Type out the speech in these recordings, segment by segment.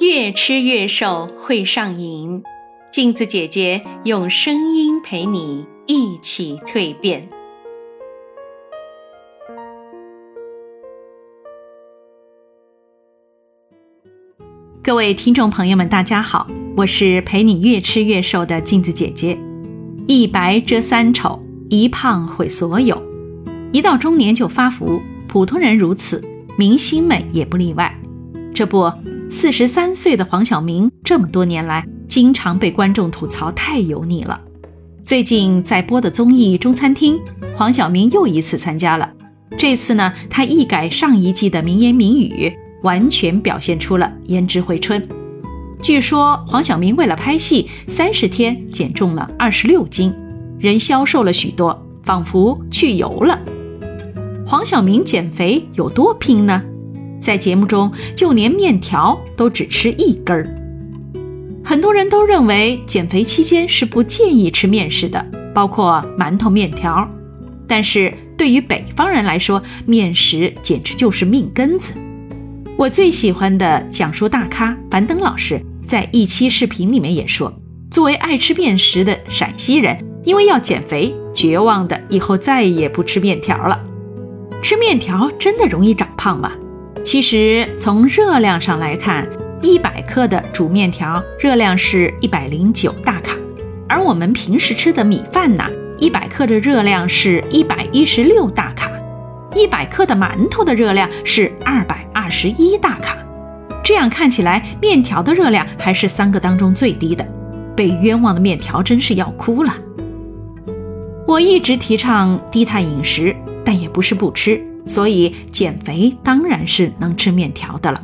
越吃越瘦会上瘾，镜子姐姐用声音陪你一起蜕变。各位听众朋友们，大家好，我是陪你越吃越瘦的镜子姐姐。一白遮三丑，一胖毁所有。一到中年就发福，普通人如此，明星们也不例外。这不，四十三岁的黄晓明这么多年来，经常被观众吐槽太油腻了。最近在播的综艺《中餐厅》，黄晓明又一次参加了。这次呢，他一改上一季的名言名语，完全表现出了颜值回春。据说黄晓明为了拍戏，三十天减重了二十六斤，人消瘦了许多，仿佛去油了。黄晓明减肥有多拼呢？在节目中，就连面条都只吃一根儿。很多人都认为减肥期间是不建议吃面食的，包括馒头、面条。但是对于北方人来说，面食简直就是命根子。我最喜欢的讲述大咖樊登老师在一期视频里面也说，作为爱吃面食的陕西人，因为要减肥，绝望的以后再也不吃面条了。吃面条真的容易长胖吗？其实从热量上来看，一百克的煮面条热量是一百零九大卡，而我们平时吃的米饭呢，一百克的热量是一百一十六大卡，一百克的馒头的热量是二百二十一大卡。这样看起来，面条的热量还是三个当中最低的。被冤枉的面条真是要哭了。我一直提倡低碳饮食，但也不是不吃。所以减肥当然是能吃面条的了，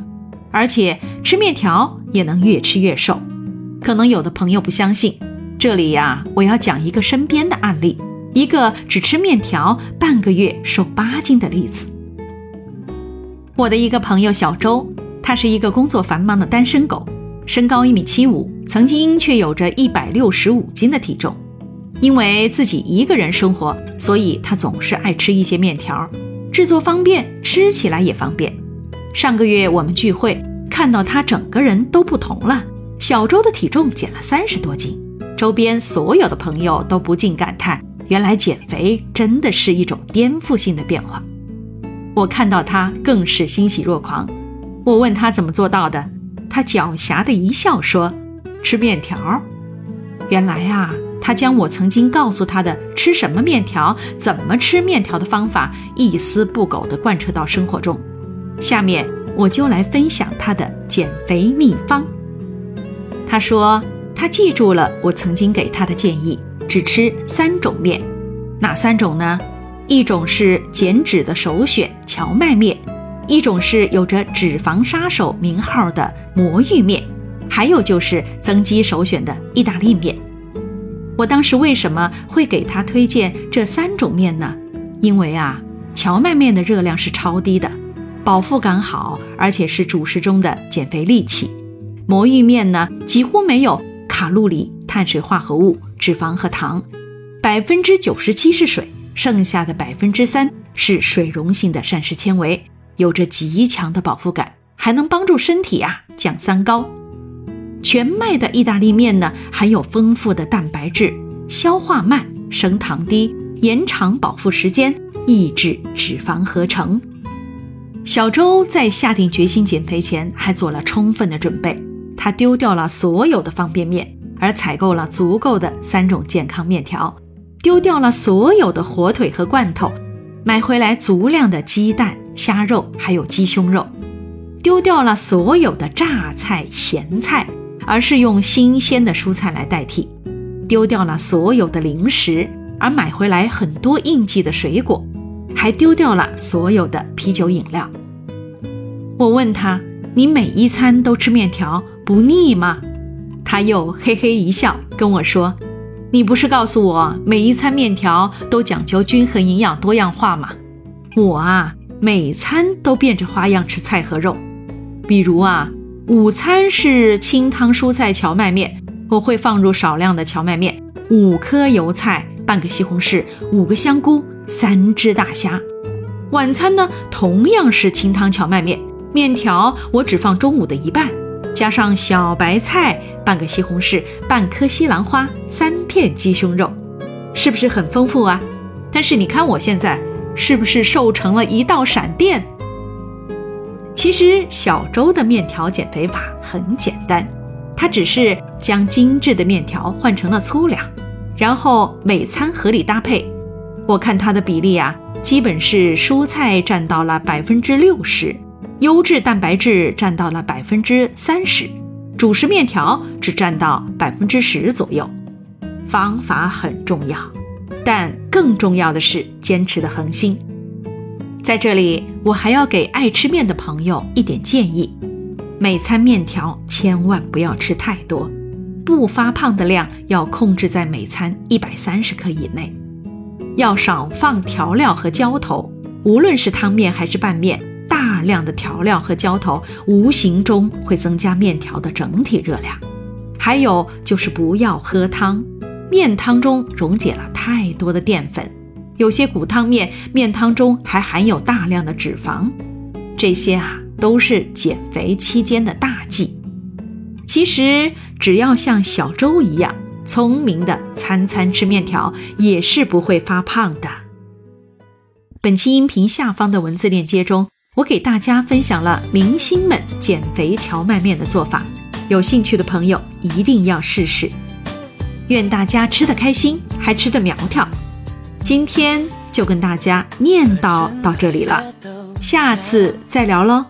而且吃面条也能越吃越瘦。可能有的朋友不相信，这里呀，我要讲一个身边的案例，一个只吃面条半个月瘦八斤的例子。我的一个朋友小周，他是一个工作繁忙的单身狗，身高一米七五，曾经却有着一百六十五斤的体重。因为自己一个人生活，所以他总是爱吃一些面条。制作方便，吃起来也方便。上个月我们聚会，看到他整个人都不同了。小周的体重减了三十多斤，周边所有的朋友都不禁感叹：原来减肥真的是一种颠覆性的变化。我看到他更是欣喜若狂。我问他怎么做到的，他狡黠的一笑说：“吃面条。”原来啊。他将我曾经告诉他的吃什么面条、怎么吃面条的方法一丝不苟地贯彻到生活中。下面我就来分享他的减肥秘方。他说他记住了我曾经给他的建议，只吃三种面。哪三种呢？一种是减脂的首选荞麦面，一种是有着脂肪杀手名号的魔芋面，还有就是增肌首选的意大利面。我当时为什么会给他推荐这三种面呢？因为啊，荞麦面的热量是超低的，饱腹感好，而且是主食中的减肥利器。魔芋面呢，几乎没有卡路里、碳水化合物、脂肪和糖，百分之九十七是水，剩下的百分之三是水溶性的膳食纤维，有着极强的饱腹感，还能帮助身体啊降三高。全麦的意大利面呢，含有丰富的蛋白质，消化慢，升糖低，延长饱腹时间，抑制脂肪合成。小周在下定决心减肥前，还做了充分的准备。他丢掉了所有的方便面，而采购了足够的三种健康面条；丢掉了所有的火腿和罐头，买回来足量的鸡蛋、虾肉，还有鸡胸肉；丢掉了所有的榨菜、咸菜。而是用新鲜的蔬菜来代替，丢掉了所有的零食，而买回来很多应季的水果，还丢掉了所有的啤酒饮料。我问他：“你每一餐都吃面条不腻吗？”他又嘿嘿一笑跟我说：“你不是告诉我每一餐面条都讲究均衡营养多样化吗？我啊，每餐都变着花样吃菜和肉，比如啊。”午餐是清汤蔬菜荞麦面，我会放入少量的荞麦面，五颗油菜，半个西红柿，五个香菇，三只大虾。晚餐呢，同样是清汤荞麦面，面条我只放中午的一半，加上小白菜、半个西红柿、半颗西兰花、三片鸡胸肉，是不是很丰富啊？但是你看我现在是不是瘦成了一道闪电？其实小周的面条减肥法很简单，他只是将精致的面条换成了粗粮，然后每餐合理搭配。我看他的比例啊，基本是蔬菜占到了百分之六十。优质蛋白质占到了百分之三十，主食面条只占到百分之十左右。方法很重要，但更重要的是坚持的恒心。在这里，我还要给爱吃面的朋友一点建议：每餐面条千万不要吃太多，不发胖的量要控制在每餐一百三十克以内，要少放调料和浇头，无论是汤面还是拌面。大量的调料和浇头无形中会增加面条的整体热量，还有就是不要喝汤，面汤中溶解了太多的淀粉，有些骨汤面面汤中还含有大量的脂肪，这些啊都是减肥期间的大忌。其实只要像小周一样聪明的餐餐吃面条，也是不会发胖的。本期音频下方的文字链接中。我给大家分享了明星们减肥荞麦面的做法，有兴趣的朋友一定要试试。愿大家吃得开心，还吃得苗条。今天就跟大家念叨到这里了，下次再聊喽。